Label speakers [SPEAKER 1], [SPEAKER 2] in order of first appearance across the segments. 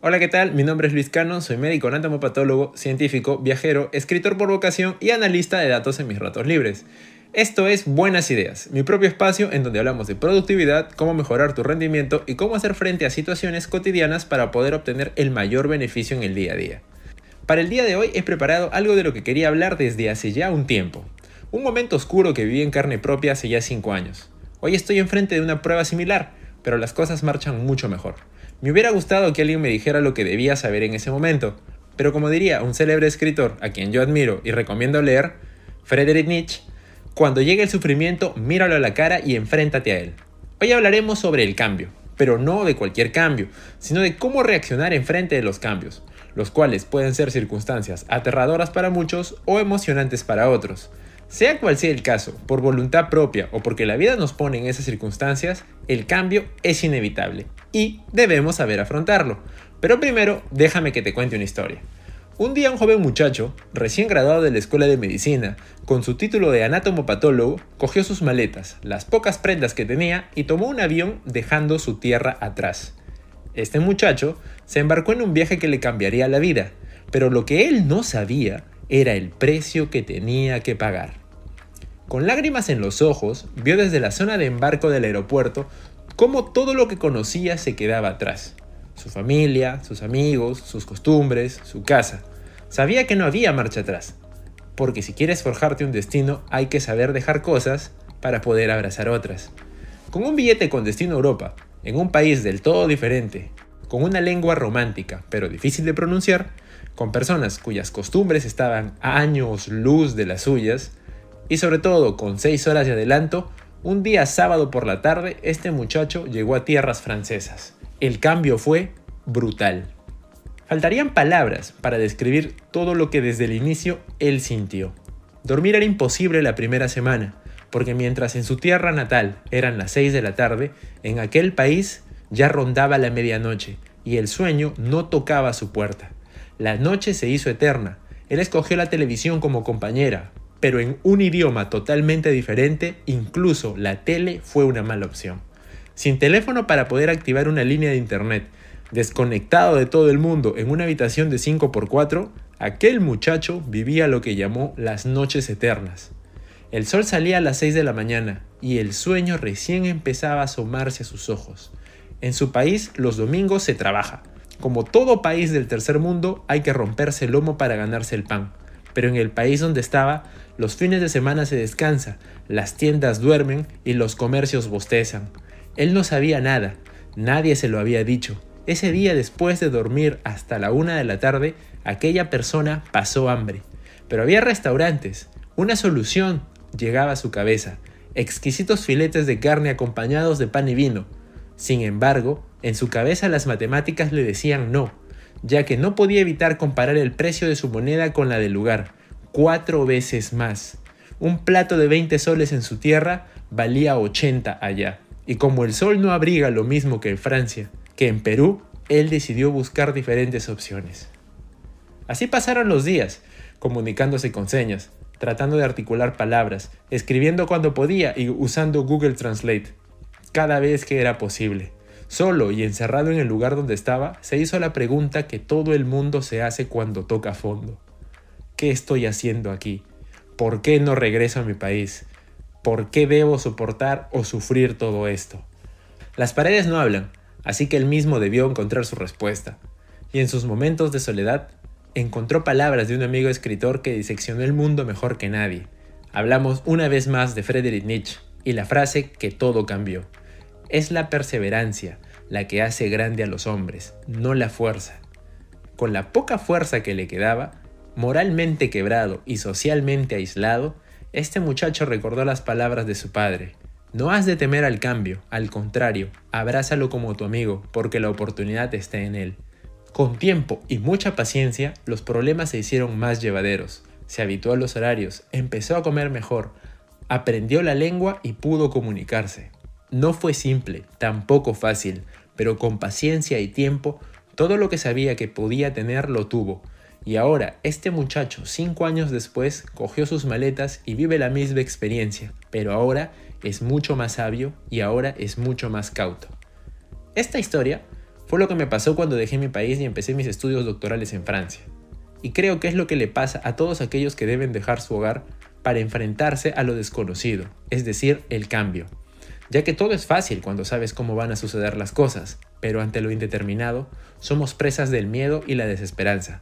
[SPEAKER 1] Hola, ¿qué tal? Mi nombre es Luis Cano, soy médico anatomopatólogo, científico, viajero, escritor por vocación y analista de datos en mis ratos libres. Esto es Buenas Ideas, mi propio espacio en donde hablamos de productividad, cómo mejorar tu rendimiento y cómo hacer frente a situaciones cotidianas para poder obtener el mayor beneficio en el día a día. Para el día de hoy he preparado algo de lo que quería hablar desde hace ya un tiempo. Un momento oscuro que viví en carne propia hace ya 5 años. Hoy estoy enfrente de una prueba similar, pero las cosas marchan mucho mejor. Me hubiera gustado que alguien me dijera lo que debía saber en ese momento, pero como diría un célebre escritor a quien yo admiro y recomiendo leer, Friedrich Nietzsche, cuando llegue el sufrimiento, míralo a la cara y enfréntate a él. Hoy hablaremos sobre el cambio, pero no de cualquier cambio, sino de cómo reaccionar en frente de los cambios, los cuales pueden ser circunstancias aterradoras para muchos o emocionantes para otros. Sea cual sea el caso, por voluntad propia o porque la vida nos pone en esas circunstancias, el cambio es inevitable y debemos saber afrontarlo. Pero primero, déjame que te cuente una historia. Un día un joven muchacho, recién graduado de la escuela de medicina, con su título de anatomopatólogo, cogió sus maletas, las pocas prendas que tenía y tomó un avión dejando su tierra atrás. Este muchacho se embarcó en un viaje que le cambiaría la vida, pero lo que él no sabía era el precio que tenía que pagar. Con lágrimas en los ojos, vio desde la zona de embarco del aeropuerto cómo todo lo que conocía se quedaba atrás. Su familia, sus amigos, sus costumbres, su casa. Sabía que no había marcha atrás, porque si quieres forjarte un destino hay que saber dejar cosas para poder abrazar otras. Con un billete con destino a Europa, en un país del todo diferente, con una lengua romántica pero difícil de pronunciar, con personas cuyas costumbres estaban a años luz de las suyas, y sobre todo con seis horas de adelanto, un día sábado por la tarde este muchacho llegó a tierras francesas. El cambio fue brutal. Faltarían palabras para describir todo lo que desde el inicio él sintió. Dormir era imposible la primera semana, porque mientras en su tierra natal eran las 6 de la tarde, en aquel país ya rondaba la medianoche y el sueño no tocaba su puerta. La noche se hizo eterna. Él escogió la televisión como compañera, pero en un idioma totalmente diferente, incluso la tele fue una mala opción. Sin teléfono para poder activar una línea de internet, desconectado de todo el mundo en una habitación de 5x4, aquel muchacho vivía lo que llamó las noches eternas. El sol salía a las 6 de la mañana y el sueño recién empezaba a asomarse a sus ojos. En su país los domingos se trabaja, como todo país del tercer mundo, hay que romperse el lomo para ganarse el pan. Pero en el país donde estaba, los fines de semana se descansa, las tiendas duermen y los comercios bostezan. Él no sabía nada, nadie se lo había dicho. Ese día después de dormir hasta la una de la tarde, aquella persona pasó hambre. Pero había restaurantes. Una solución llegaba a su cabeza. Exquisitos filetes de carne acompañados de pan y vino. Sin embargo, en su cabeza las matemáticas le decían no, ya que no podía evitar comparar el precio de su moneda con la del lugar, cuatro veces más. Un plato de 20 soles en su tierra valía 80 allá. Y como el sol no abriga lo mismo que en Francia, que en Perú, él decidió buscar diferentes opciones. Así pasaron los días, comunicándose con señas, tratando de articular palabras, escribiendo cuando podía y usando Google Translate cada vez que era posible. Solo y encerrado en el lugar donde estaba, se hizo la pregunta que todo el mundo se hace cuando toca fondo. ¿Qué estoy haciendo aquí? ¿Por qué no regreso a mi país? ¿Por qué debo soportar o sufrir todo esto? Las paredes no hablan, así que él mismo debió encontrar su respuesta. Y en sus momentos de soledad, encontró palabras de un amigo escritor que diseccionó el mundo mejor que nadie. Hablamos una vez más de Friedrich Nietzsche y la frase que todo cambió. Es la perseverancia la que hace grande a los hombres, no la fuerza. Con la poca fuerza que le quedaba, moralmente quebrado y socialmente aislado, este muchacho recordó las palabras de su padre. No has de temer al cambio, al contrario, abrázalo como tu amigo, porque la oportunidad está en él. Con tiempo y mucha paciencia, los problemas se hicieron más llevaderos. Se habituó a los horarios, empezó a comer mejor, aprendió la lengua y pudo comunicarse. No fue simple, tampoco fácil, pero con paciencia y tiempo, todo lo que sabía que podía tener lo tuvo. Y ahora, este muchacho, cinco años después, cogió sus maletas y vive la misma experiencia, pero ahora es mucho más sabio y ahora es mucho más cauto. Esta historia Fue lo que me pasó cuando dejé mi país y empecé mis estudios doctorales en Francia. Y creo que es lo que le pasa a todos aquellos que deben dejar su hogar para enfrentarse a lo desconocido, es decir, el cambio. Ya que todo es fácil cuando sabes cómo van a suceder las cosas, pero ante lo indeterminado, somos presas del miedo y la desesperanza.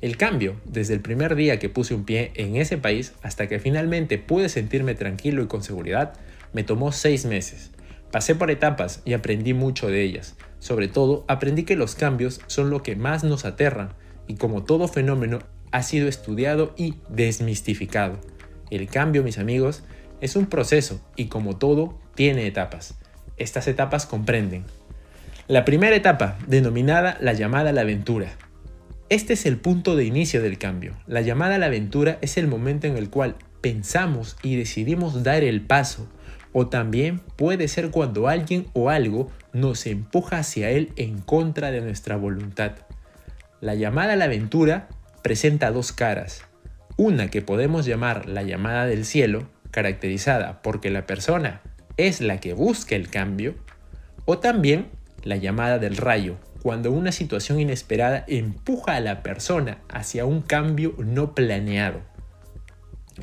[SPEAKER 1] El cambio, desde el primer día que puse un pie en ese país hasta que finalmente pude sentirme tranquilo y con seguridad, me tomó seis meses. Pasé por etapas y aprendí mucho de ellas. Sobre todo, aprendí que los cambios son lo que más nos aterran y como todo fenómeno ha sido estudiado y desmistificado. El cambio, mis amigos, es un proceso y como todo, tiene etapas. Estas etapas comprenden. La primera etapa, denominada la llamada a la aventura. Este es el punto de inicio del cambio. La llamada a la aventura es el momento en el cual pensamos y decidimos dar el paso. O también puede ser cuando alguien o algo nos empuja hacia él en contra de nuestra voluntad. La llamada a la aventura presenta dos caras. Una que podemos llamar la llamada del cielo, caracterizada porque la persona es la que busca el cambio, o también la llamada del rayo, cuando una situación inesperada empuja a la persona hacia un cambio no planeado.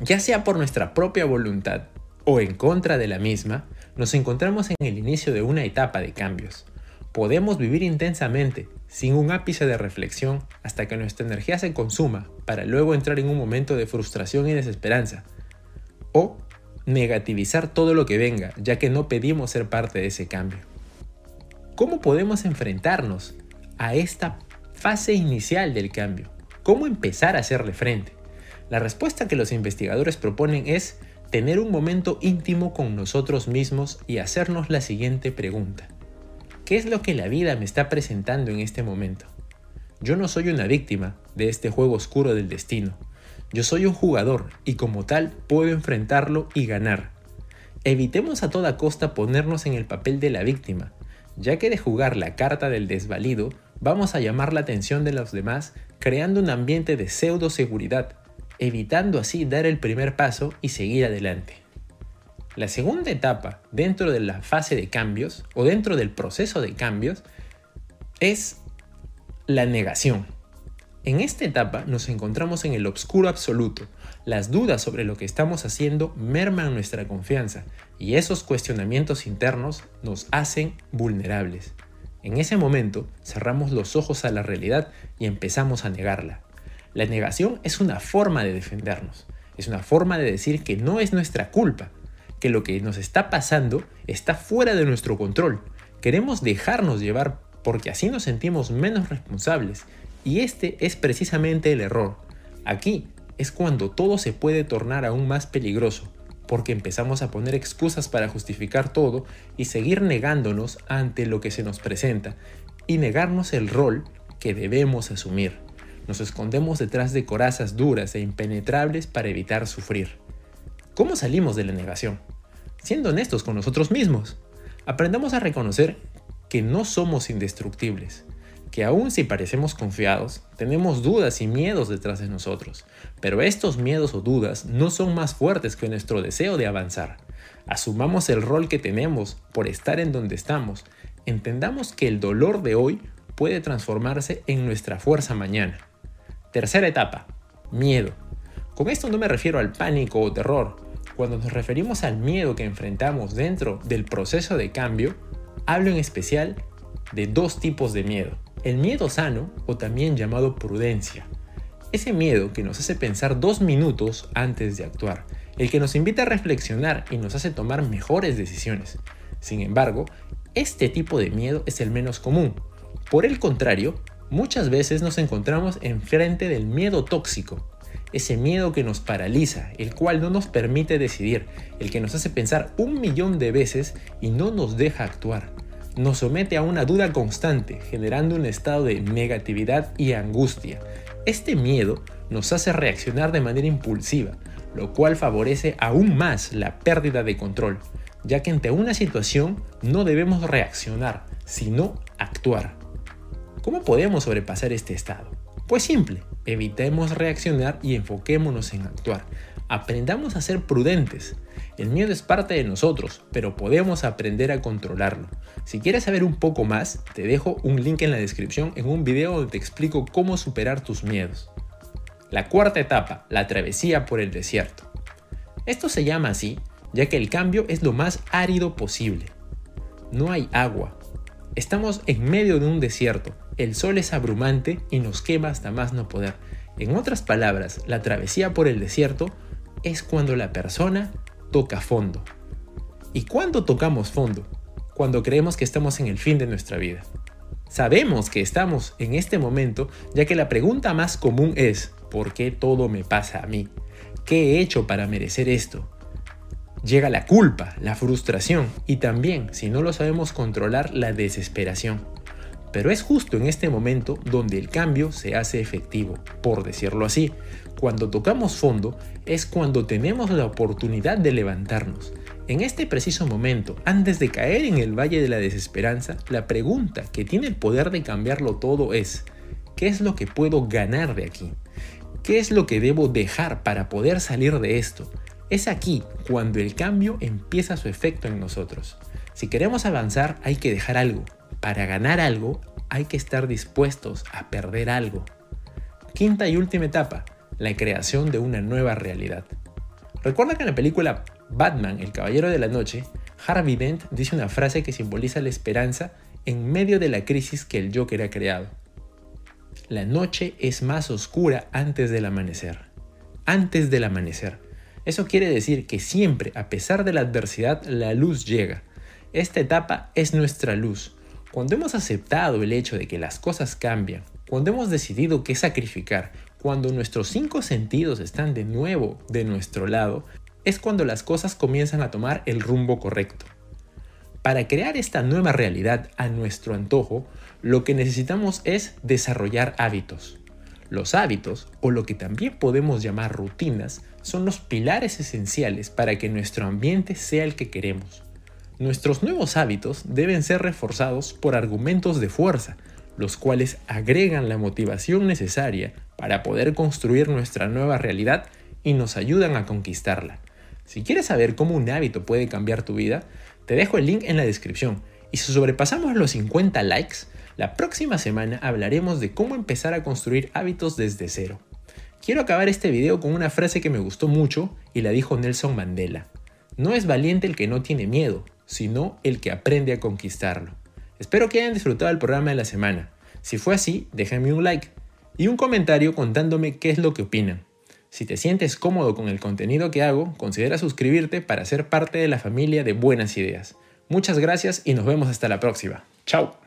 [SPEAKER 1] Ya sea por nuestra propia voluntad o en contra de la misma, nos encontramos en el inicio de una etapa de cambios. Podemos vivir intensamente, sin un ápice de reflexión, hasta que nuestra energía se consuma, para luego entrar en un momento de frustración y desesperanza. O negativizar todo lo que venga, ya que no pedimos ser parte de ese cambio. ¿Cómo podemos enfrentarnos a esta fase inicial del cambio? ¿Cómo empezar a hacerle frente? La respuesta que los investigadores proponen es tener un momento íntimo con nosotros mismos y hacernos la siguiente pregunta. ¿Qué es lo que la vida me está presentando en este momento? Yo no soy una víctima de este juego oscuro del destino. Yo soy un jugador y como tal puedo enfrentarlo y ganar. Evitemos a toda costa ponernos en el papel de la víctima, ya que de jugar la carta del desvalido vamos a llamar la atención de los demás creando un ambiente de pseudo seguridad, evitando así dar el primer paso y seguir adelante. La segunda etapa dentro de la fase de cambios o dentro del proceso de cambios es la negación. En esta etapa nos encontramos en el obscuro absoluto. Las dudas sobre lo que estamos haciendo merman nuestra confianza y esos cuestionamientos internos nos hacen vulnerables. En ese momento cerramos los ojos a la realidad y empezamos a negarla. La negación es una forma de defendernos, es una forma de decir que no es nuestra culpa, que lo que nos está pasando está fuera de nuestro control. Queremos dejarnos llevar porque así nos sentimos menos responsables y este es precisamente el error. Aquí es cuando todo se puede tornar aún más peligroso, porque empezamos a poner excusas para justificar todo y seguir negándonos ante lo que se nos presenta y negarnos el rol que debemos asumir. Nos escondemos detrás de corazas duras e impenetrables para evitar sufrir. ¿Cómo salimos de la negación? Siendo honestos con nosotros mismos. Aprendamos a reconocer que no somos indestructibles, que aun si parecemos confiados, tenemos dudas y miedos detrás de nosotros, pero estos miedos o dudas no son más fuertes que nuestro deseo de avanzar. Asumamos el rol que tenemos por estar en donde estamos, entendamos que el dolor de hoy puede transformarse en nuestra fuerza mañana. Tercera etapa, miedo. Con esto no me refiero al pánico o terror. Cuando nos referimos al miedo que enfrentamos dentro del proceso de cambio, hablo en especial de dos tipos de miedo el miedo sano, o también llamado prudencia. Ese miedo que nos hace pensar dos minutos antes de actuar, el que nos invita a reflexionar y nos hace tomar mejores decisiones. Sin embargo, este tipo de miedo es el menos común. Por el contrario, muchas veces nos encontramos enfrente del miedo tóxico, ese miedo que nos paraliza, el cual no nos permite decidir, el que nos hace pensar un millón de veces y no nos deja actuar nos somete a una duda constante, generando un estado de negatividad y angustia. Este miedo nos hace reaccionar de manera impulsiva, lo cual favorece aún más la pérdida de control, ya que ante una situación no debemos reaccionar, sino actuar. ¿Cómo podemos sobrepasar este estado? Pues simple, evitemos reaccionar y enfoquémonos en actuar. Aprendamos a ser prudentes. El miedo es parte de nosotros, pero podemos aprender a controlarlo. Si quieres saber un poco más, te dejo un link en la descripción en un video donde te explico cómo superar tus miedos. La cuarta etapa, la travesía por el desierto. Esto se llama así ya que el cambio es lo más árido posible. No hay agua. Estamos en medio de un desierto. El sol es abrumante y nos quema hasta más no poder. En otras palabras, la travesía por el desierto es cuando la persona toca fondo. ¿Y cuándo tocamos fondo? Cuando creemos que estamos en el fin de nuestra vida. Sabemos que estamos en este momento ya que la pregunta más común es, ¿por qué todo me pasa a mí? ¿Qué he hecho para merecer esto? Llega la culpa, la frustración y también, si no lo sabemos controlar, la desesperación. Pero es justo en este momento donde el cambio se hace efectivo, por decirlo así. Cuando tocamos fondo es cuando tenemos la oportunidad de levantarnos. En este preciso momento, antes de caer en el valle de la desesperanza, la pregunta que tiene el poder de cambiarlo todo es, ¿qué es lo que puedo ganar de aquí? ¿Qué es lo que debo dejar para poder salir de esto? Es aquí cuando el cambio empieza su efecto en nosotros. Si queremos avanzar hay que dejar algo, para ganar algo hay que estar dispuestos a perder algo. Quinta y última etapa, la creación de una nueva realidad. Recuerda que en la película Batman, el Caballero de la Noche, Harvey Dent dice una frase que simboliza la esperanza en medio de la crisis que el Joker ha creado. La noche es más oscura antes del amanecer. Antes del amanecer. Eso quiere decir que siempre, a pesar de la adversidad, la luz llega. Esta etapa es nuestra luz, cuando hemos aceptado el hecho de que las cosas cambian, cuando hemos decidido qué sacrificar, cuando nuestros cinco sentidos están de nuevo de nuestro lado, es cuando las cosas comienzan a tomar el rumbo correcto. Para crear esta nueva realidad a nuestro antojo, lo que necesitamos es desarrollar hábitos. Los hábitos, o lo que también podemos llamar rutinas, son los pilares esenciales para que nuestro ambiente sea el que queremos. Nuestros nuevos hábitos deben ser reforzados por argumentos de fuerza, los cuales agregan la motivación necesaria para poder construir nuestra nueva realidad y nos ayudan a conquistarla. Si quieres saber cómo un hábito puede cambiar tu vida, te dejo el link en la descripción. Y si sobrepasamos los 50 likes, la próxima semana hablaremos de cómo empezar a construir hábitos desde cero. Quiero acabar este video con una frase que me gustó mucho y la dijo Nelson Mandela. No es valiente el que no tiene miedo, sino el que aprende a conquistarlo. Espero que hayan disfrutado el programa de la semana. Si fue así, déjenme un like y un comentario contándome qué es lo que opinan. Si te sientes cómodo con el contenido que hago, considera suscribirte para ser parte de la familia de buenas ideas. Muchas gracias y nos vemos hasta la próxima. Chao.